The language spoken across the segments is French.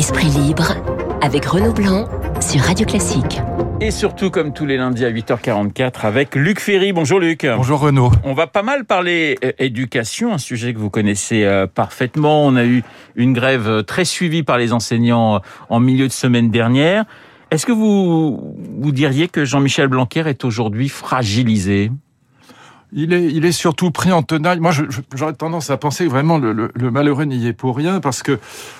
Esprit libre avec Renaud Blanc sur Radio Classique. Et surtout, comme tous les lundis à 8h44, avec Luc Ferry. Bonjour Luc. Bonjour Renaud. On va pas mal parler euh, éducation, un sujet que vous connaissez euh, parfaitement. On a eu une grève euh, très suivie par les enseignants en milieu de semaine dernière. Est-ce que vous, vous diriez que Jean-Michel Blanquer est aujourd'hui fragilisé? Il est, il est surtout pris en tenaille. Moi, j'aurais tendance à penser que vraiment le, le, le malheureux n'y est pour rien parce que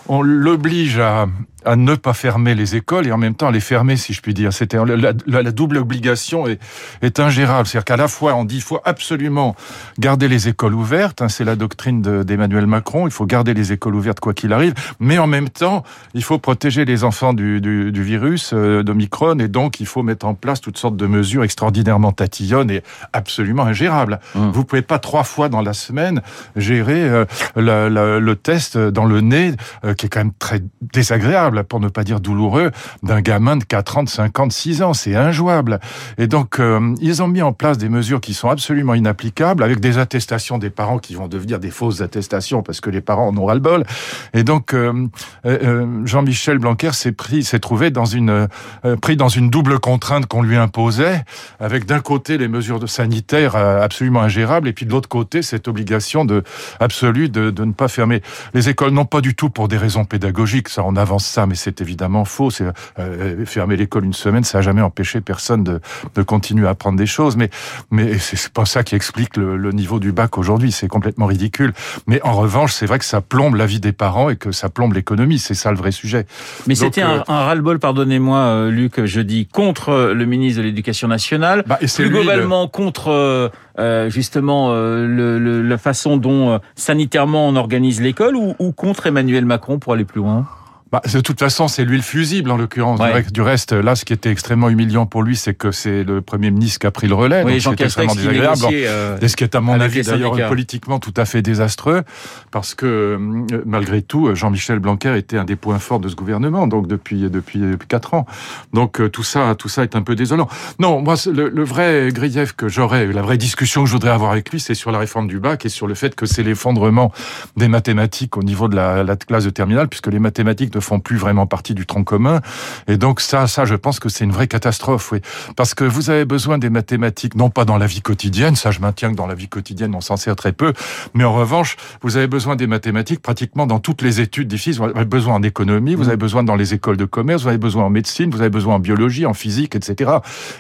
on l'oblige à, à ne pas fermer les écoles et en même temps à les fermer, si je puis dire. C'était la, la, la, double obligation est, est ingérable. C'est-à-dire qu'à la fois on dit il faut absolument garder les écoles ouvertes, hein, c'est la doctrine d'Emmanuel Macron. Il faut garder les écoles ouvertes quoi qu'il arrive, mais en même temps il faut protéger les enfants du, du, du virus euh, d'Omicron et donc il faut mettre en place toutes sortes de mesures extraordinairement tatillonnes et absolument ingérables. Mmh. Vous pouvez pas trois fois dans la semaine gérer euh, la, le test dans le nez euh, qui est quand même très désagréable pour ne pas dire douloureux, d'un gamin de 4 ans, de 50, 6 ans. C'est injouable. Et donc, euh, ils ont mis en place des mesures qui sont absolument inapplicables, avec des attestations des parents qui vont devenir des fausses attestations parce que les parents en ont ras-le-bol. Et donc, euh, euh, Jean-Michel Blanquer s'est pris, s'est trouvé dans une, pris dans une double contrainte qu'on lui imposait, avec d'un côté les mesures sanitaires absolument ingérables, et puis de l'autre côté cette obligation de absolue de, de ne pas fermer les écoles, non pas du tout pour des raisons pédagogiques, ça on avance ça mais c'est évidemment faux. C'est euh, fermer l'école une semaine, ça n'a jamais empêché personne de, de, continuer à apprendre des choses. Mais mais c'est pas ça qui explique le, le niveau du bac aujourd'hui. C'est complètement ridicule. Mais en revanche, c'est vrai que ça plombe la vie des parents et que ça plombe l'économie. C'est ça le vrai sujet. Mais c'était euh, un, ras-le-bol, pardonnez-moi, euh, Luc, je dis contre le ministre de l'Éducation nationale, bah, et plus globalement le... contre euh, justement euh, le, le, la façon dont sanitairement on organise l'école ou, ou contre Emmanuel Macron pour aller plus loin? Bah, de toute façon, c'est lui le fusible en l'occurrence. Ouais. Du reste, là, ce qui était extrêmement humiliant pour lui, c'est que c'est le Premier ministre qui a pris le relais. Oui, donc c'est extrêmement désagréable. Euh, et ce qui est, à mon avis, d'ailleurs, politiquement tout à fait désastreux, parce que euh, malgré tout, Jean-Michel Blanquer était un des points forts de ce gouvernement, donc depuis depuis quatre ans. Donc euh, tout ça, tout ça est un peu désolant. Non, moi, le, le vrai grief que j'aurais, la vraie discussion que je voudrais avoir avec lui, c'est sur la réforme du bac et sur le fait que c'est l'effondrement des mathématiques au niveau de la, la classe de terminale, puisque les mathématiques font plus vraiment partie du tronc commun. Et donc ça, ça, je pense que c'est une vraie catastrophe, oui. Parce que vous avez besoin des mathématiques, non pas dans la vie quotidienne, ça je maintiens que dans la vie quotidienne on s'en sert très peu, mais en revanche, vous avez besoin des mathématiques pratiquement dans toutes les études difficiles. Vous avez besoin en économie, vous avez besoin dans les écoles de commerce, vous avez besoin en médecine, vous avez besoin en biologie, en physique, etc.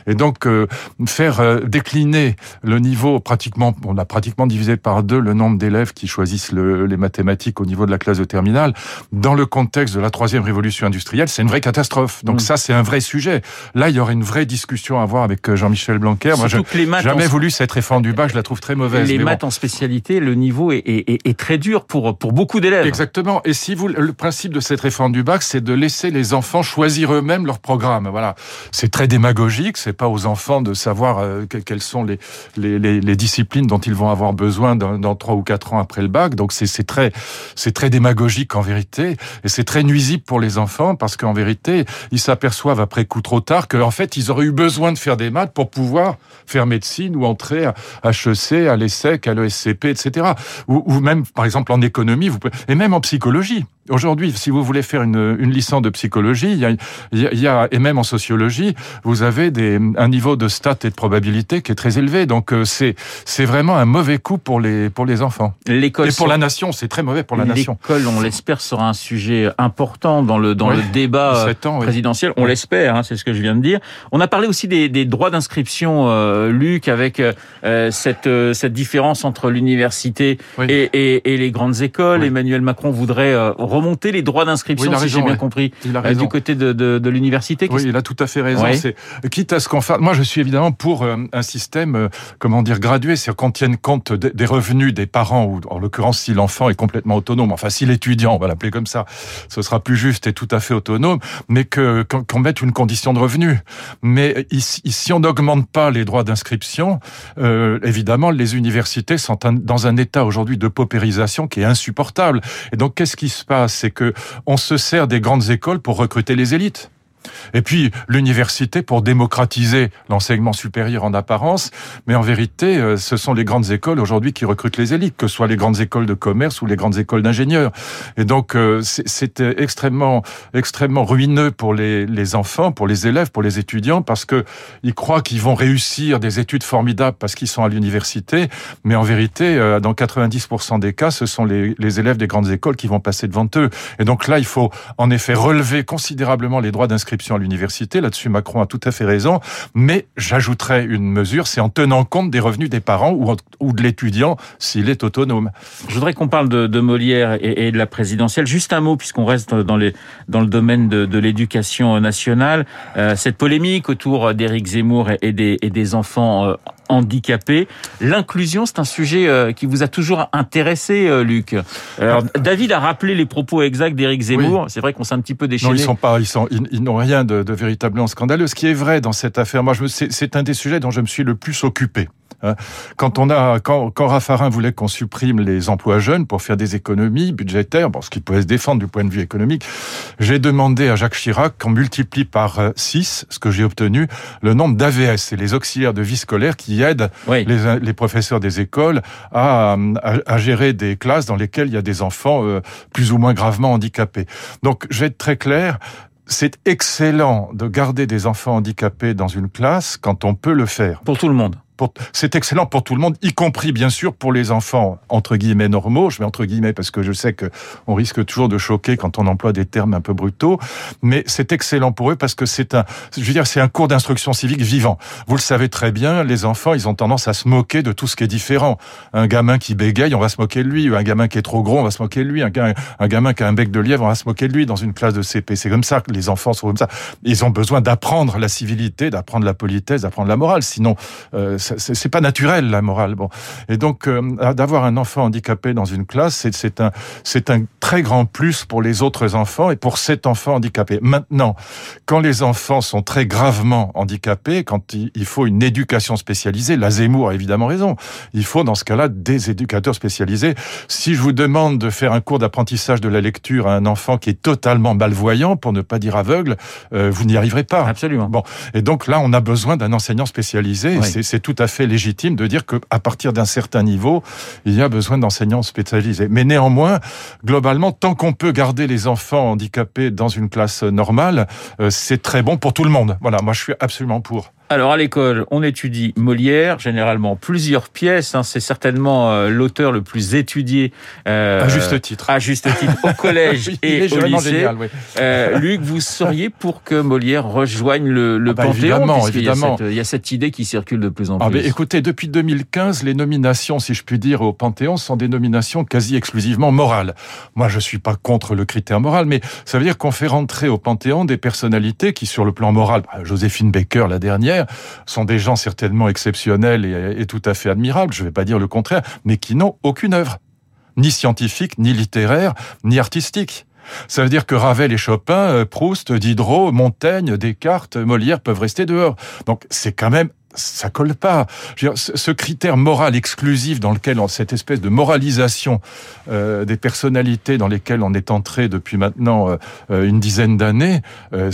Et donc euh, faire euh, décliner le niveau pratiquement, on a pratiquement divisé par deux le nombre d'élèves qui choisissent le, les mathématiques au niveau de la classe de terminale dans le contexte de la troisième révolution industrielle, c'est une vraie catastrophe. Donc mmh. ça, c'est un vrai sujet. Là, il y aurait une vraie discussion à avoir avec euh, Jean-Michel Blanquer. Moi, je n'ai jamais en... voulu cette réforme du bac, je la trouve très mauvaise. Les maths bon. en spécialité, le niveau est, est, est très dur pour, pour beaucoup d'élèves. Exactement. Et si vous, le principe de cette réforme du bac, c'est de laisser les enfants choisir eux-mêmes leur programme. Voilà. C'est très démagogique. C'est pas aux enfants de savoir euh, quelles sont les, les, les, les, disciplines dont ils vont avoir besoin dans trois ou quatre ans après le bac. Donc c'est très, c'est très démagogique en vérité. Et c'est très nuisible pour les enfants parce qu'en vérité, ils s'aperçoivent après coup trop tard qu'en fait, ils auraient eu besoin de faire des maths pour pouvoir faire médecine ou entrer à HEC, à l'ESSEC, à l'ESCP, etc. Ou, même, par exemple, en économie, et même en psychologie. Aujourd'hui, si vous voulez faire une, une licence de psychologie, il y, a, il y, a, et même en sociologie, vous avez des, un niveau de stats et de probabilité qui est très élevé. Donc euh, c'est c'est vraiment un mauvais coup pour les pour les enfants. L'école et pour la nation, c'est très mauvais pour la nation. L'école, on l'espère, sera un sujet important dans le dans oui, le débat ans, présidentiel. Oui. On l'espère, hein, c'est ce que je viens de dire. On a parlé aussi des, des droits d'inscription, euh, Luc, avec euh, cette euh, cette différence entre l'université oui. et, et, et, les grandes écoles. Emmanuel Macron voudrait remonter les droits d'inscription, oui, si j'ai bien ouais. compris, euh, du côté de, de, de l'université. Oui, il a tout à fait raison. C'est quitte à ce qu'on fasse. Moi, je suis évidemment pour euh, un système, euh, comment dire, gradué, c'est-à-dire qu'on tienne compte de, des revenus des parents, ou en l'occurrence si l'enfant est complètement autonome. Enfin, si l'étudiant, on va l'appeler comme ça, ce sera plus juste et tout à fait autonome, mais que qu'on qu mette une condition de revenu. Mais ici, si on n'augmente pas les droits d'inscription, euh, évidemment, les universités sont un, dans un état aujourd'hui de paupérisation qui est insupportable. Et donc, qu'est-ce qui se passe? C'est que on se sert des grandes écoles pour recruter les élites. Et puis l'université pour démocratiser l'enseignement supérieur en apparence, mais en vérité, euh, ce sont les grandes écoles aujourd'hui qui recrutent les élites, que ce soit les grandes écoles de commerce ou les grandes écoles d'ingénieurs. Et donc euh, c'est extrêmement extrêmement ruineux pour les, enfants, pour les élèves, pour les étudiants, parce que ils croient qu'ils vont réussir des études formidables parce qu'ils sont à l'université, mais en vérité, euh, dans 90% des cas, ce sont les, les élèves des grandes écoles qui vont passer devant eux. Et donc là, il faut en effet relever considérablement les droits d'inscription à l'université. Là-dessus, Macron a tout à fait raison. Mais j'ajouterais une mesure, c'est en tenant compte des revenus des parents ou, ou de l'étudiant s'il est autonome. Je voudrais qu'on parle de, de Molière et, et, de la présidentielle. Juste un mot, puisqu'on reste dans, les, dans le domaine de, de l'éducation nationale. Euh, cette polémique autour d'Éric Zemmour et des, et des enfants euh, handicapés. L'inclusion, c'est un sujet euh, qui vous a toujours intéressé, euh, Luc. Alors, David a rappelé les propos exacts d'Éric Zemmour. C'est vrai qu'on s'est un petit peu déchaîné. Non, ils sont pas, ils sont, ils, n'ont rien de, de, véritablement scandaleux. Ce qui est vrai dans cette affaire, moi, c'est un des sujets dont je me suis le plus occupé. Hein. Quand on a, quand, quand Raffarin voulait qu'on supprime les emplois jeunes pour faire des économies budgétaires, bon, ce qui pouvait se défendre du point de vue économique, j'ai demandé à Jacques Chirac qu'on multiplie par 6, ce que j'ai obtenu, le nombre d'AVS, c'est les auxiliaires de vie scolaire qui aident oui. les, les, professeurs des écoles à, à, à, gérer des classes dans lesquelles il y a des enfants euh, plus ou moins gravement handicapés. Donc, je vais être très clair, c'est excellent de garder des enfants handicapés dans une classe quand on peut le faire. Pour tout le monde c'est excellent pour tout le monde, y compris bien sûr pour les enfants entre guillemets normaux. Je mets entre guillemets parce que je sais que on risque toujours de choquer quand on emploie des termes un peu brutaux, mais c'est excellent pour eux parce que c'est un, je veux dire, c'est un cours d'instruction civique vivant. Vous le savez très bien, les enfants, ils ont tendance à se moquer de tout ce qui est différent. Un gamin qui bégaye, on va se moquer de lui. Un gamin qui est trop gros, on va se moquer de lui. Un, gamin qui a un bec de lièvre, on va se moquer de lui dans une classe de CP. C'est comme ça que les enfants sont comme ça. Ils ont besoin d'apprendre la civilité, d'apprendre la politesse, d'apprendre la morale. Sinon, euh, c'est pas naturel la morale. Bon, et donc euh, d'avoir un enfant handicapé dans une classe, c'est un c'est un très grand plus pour les autres enfants et pour cet enfant handicapé. Maintenant, quand les enfants sont très gravement handicapés, quand il faut une éducation spécialisée, la Zemmour a évidemment raison. Il faut dans ce cas-là des éducateurs spécialisés. Si je vous demande de faire un cours d'apprentissage de la lecture à un enfant qui est totalement malvoyant, pour ne pas dire aveugle, euh, vous n'y arriverez pas. Absolument. Bon, et donc là, on a besoin d'un enseignant spécialisé. Oui. C'est tout à fait légitime de dire qu'à partir d'un certain niveau, il y a besoin d'enseignants spécialisés. Mais néanmoins, globalement, tant qu'on peut garder les enfants handicapés dans une classe normale, euh, c'est très bon pour tout le monde. Voilà, moi je suis absolument pour. Alors à l'école, on étudie Molière, généralement plusieurs pièces. Hein, c'est certainement euh, l'auteur le plus étudié. Euh, à juste titre. À juste titre au collège et au lycée. Génial, oui. euh, Luc, vous seriez pour que Molière rejoigne le, le ah bah, Panthéon Évidemment, évidemment. Il y, a cette, il y, a cette, idée qui circule de plus en plus. Ah bah, écoutez, depuis 2015, les nominations, si je puis dire, au Panthéon sont des nominations quasi exclusivement morales. Moi, je suis pas contre le critère moral, mais ça veut dire qu'on fait rentrer au Panthéon des personnalités qui, sur le plan moral, bah, Joséphine Baker, la dernière sont des gens certainement exceptionnels et, et tout à fait admirables, je ne vais pas dire le contraire, mais qui n'ont aucune œuvre, ni scientifique, ni littéraire, ni artistique. Ça veut dire que Ravel et Chopin, Proust, Diderot, Montaigne, Descartes, Molière peuvent rester dehors. Donc c'est quand même ça colle pas. Dire, ce critère moral exclusif dans lequel, cette espèce de moralisation euh, des personnalités dans lesquelles on est entré depuis maintenant euh, une dizaine d'années, euh,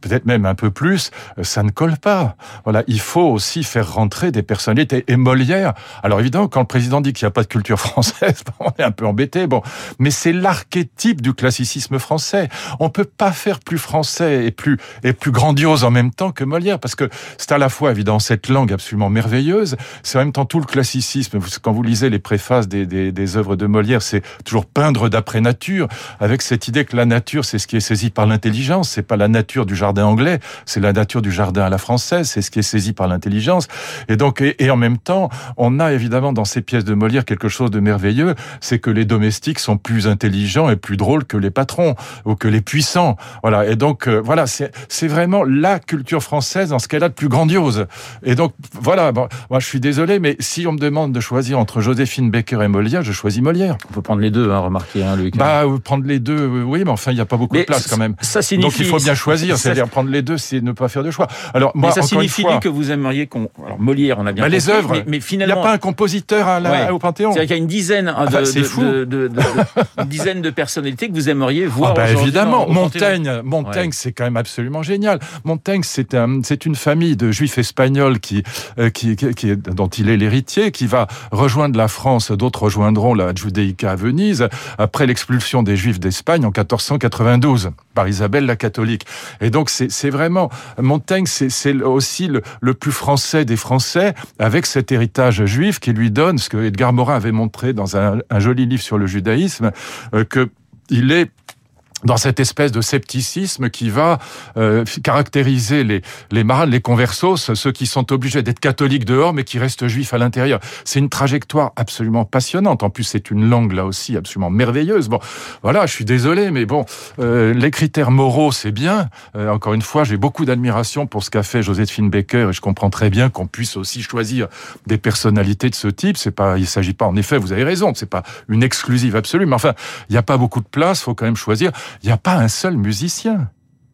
peut-être même un peu plus, euh, ça ne colle pas. Voilà, il faut aussi faire rentrer des personnalités. Et Molière, alors évidemment, quand le président dit qu'il n'y a pas de culture française, on est un peu embêté, bon, mais c'est l'archétype du classicisme français. On peut pas faire plus français et plus et plus grandiose en même temps que Molière, parce que c'est à la fois évidemment cette cette langue absolument merveilleuse. C'est en même temps tout le classicisme. Quand vous lisez les préfaces des, œuvres de Molière, c'est toujours peindre d'après nature, avec cette idée que la nature, c'est ce qui est saisi par l'intelligence. C'est pas la nature du jardin anglais, c'est la nature du jardin à la française. C'est ce qui est saisi par l'intelligence. Et donc, et, et en même temps, on a évidemment dans ces pièces de Molière quelque chose de merveilleux, c'est que les domestiques sont plus intelligents et plus drôles que les patrons ou que les puissants. Voilà. Et donc, euh, voilà, c'est vraiment la culture française dans ce qu'elle a de plus grandiose. Et donc, voilà, bon, moi je suis désolé, mais si on me demande de choisir entre Joséphine Baker et Molière, je choisis Molière. On peut prendre les deux, hein, remarquez, hein, Luc. Bah, prendre les deux, oui, mais enfin, il n'y a pas beaucoup de place quand même. Ça signifie... Donc il faut bien choisir, c'est-à-dire prendre les deux, c'est ne pas faire de choix. Alors, moi, mais ça signifie que vous aimeriez qu'on... Alors, Molière, on a bien bah, les œuvres, mais, finalement... Il n'y a pas un compositeur à au Panthéon. C'est-à-dire qu'il y a une dizaine ah, bah, de, de, de, de personnalités que vous aimeriez voir ah, bah, Évidemment, Montaigne, Montaigne, c'est quand même absolument génial. Montaigne, c'est un, c'est une famille de juifs espagnols qui, euh, qui, qui, dont il est l'héritier, qui va rejoindre la France. D'autres rejoindront la Judéica à Venise après l'expulsion des Juifs d'Espagne en 1492 par Isabelle la catholique. Et donc c'est vraiment Montaigne, c'est aussi le, plus français des Français avec cet héritage juif qui lui donne ce que Edgar Morin avait montré dans un, un joli livre sur le judaïsme, euh, que il est dans cette espèce de scepticisme qui va euh, caractériser les, les marades, les conversos, ceux qui sont obligés d'être catholiques dehors, mais qui restent juifs à l'intérieur. C'est une trajectoire absolument passionnante. En plus, c'est une langue, là aussi, absolument merveilleuse. Bon, voilà, je suis désolé, mais bon, euh, les critères moraux, c'est bien. Euh, encore une fois, j'ai beaucoup d'admiration pour ce qu'a fait Joséphine Baker, et je comprends très bien qu'on puisse aussi choisir des personnalités de ce type. C'est pas, il s'agit pas, en effet, vous avez raison, c'est pas une exclusive absolue, mais enfin, il n'y a pas beaucoup de place, faut quand même choisir. Il n'y a pas un seul musicien.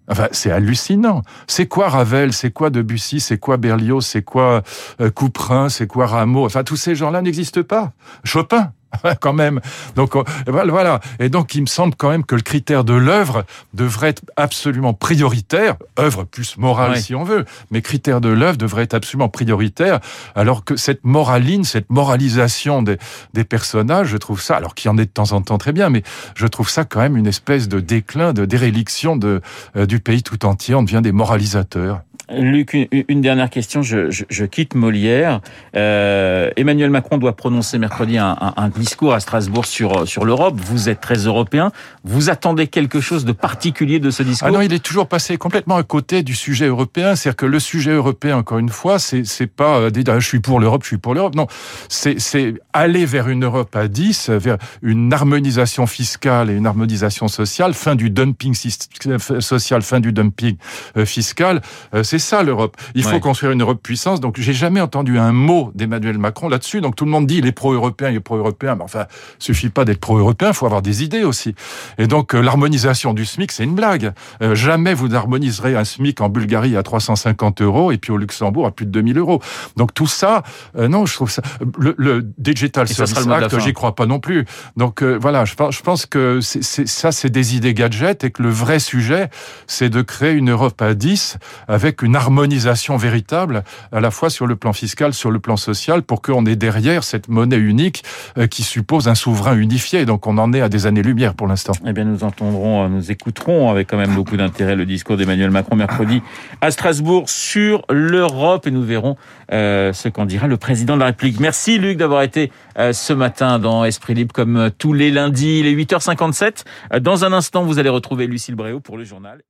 Enfin, c'est hallucinant. C'est quoi Ravel? C'est quoi Debussy? C'est quoi Berlioz? C'est quoi euh, Couperin? C'est quoi Rameau? Enfin, tous ces gens-là n'existent pas. Chopin quand même. Donc voilà. Et donc il me semble quand même que le critère de l'œuvre devrait être absolument prioritaire. œuvre plus morale si on veut, mais critère de l'œuvre devrait être absolument prioritaire. Alors que cette moraline, cette moralisation des, des personnages, je trouve ça, alors qu'il y en est de temps en temps très bien, mais je trouve ça quand même une espèce de déclin, de déréliction de, euh, du pays tout entier. On devient des moralisateurs. Luc, une, dernière question. Je, je, je quitte Molière. Euh, Emmanuel Macron doit prononcer mercredi un, un, un discours à Strasbourg sur sur l'Europe. Vous êtes très européen. Vous attendez quelque chose de particulier de ce discours? Ah non, il est toujours passé complètement à côté du sujet européen. C'est-à-dire que le sujet européen, encore une fois, c'est c'est pas euh, dire je suis pour l'Europe, je suis pour l'Europe. Non, c'est c'est aller vers une Europe à 10, vers une harmonisation fiscale et une harmonisation sociale, fin du dumping social, fin du dumping euh, fiscal. C'est ça l'Europe. Il faut construire une Europe puissance. Donc j'ai jamais entendu un mot d'Emmanuel Macron là-dessus. Donc tout le monde dit il est pro-européen, il est pro-européen. Mais enfin, suffit pas d'être pro-européen, il faut avoir des idées aussi. Et donc euh, l'harmonisation du SMIC, c'est une blague. Euh, jamais vous n'harmoniserez un SMIC en Bulgarie à 350 euros et puis au Luxembourg à plus de 2000 euros. Donc tout ça, euh, non, je trouve ça. Le, Digital Service Act, j'y crois pas non plus. Donc voilà, je pense, je pense que c'est, ça, c'est des idées gadgets et que le vrai sujet, c'est de créer une Europe à 10 avec une harmonisation véritable, à la fois sur le plan fiscal, sur le plan social, pour qu'on ait derrière cette monnaie unique euh, qui suppose un souverain unifié. Donc on en est à des années-lumière pour l'instant. Eh bien, nous entendrons, euh, nous écouterons avec quand même beaucoup d'intérêt le discours d'Emmanuel Macron mercredi à Strasbourg sur l'Europe et nous verrons euh, ce qu'en dira le président de la République. Merci Luc d'avoir été ce matin dans Esprit Libre comme tous les lundis. Il est 8h57. Dans un instant, vous allez retrouver Lucille Bréau pour le journal.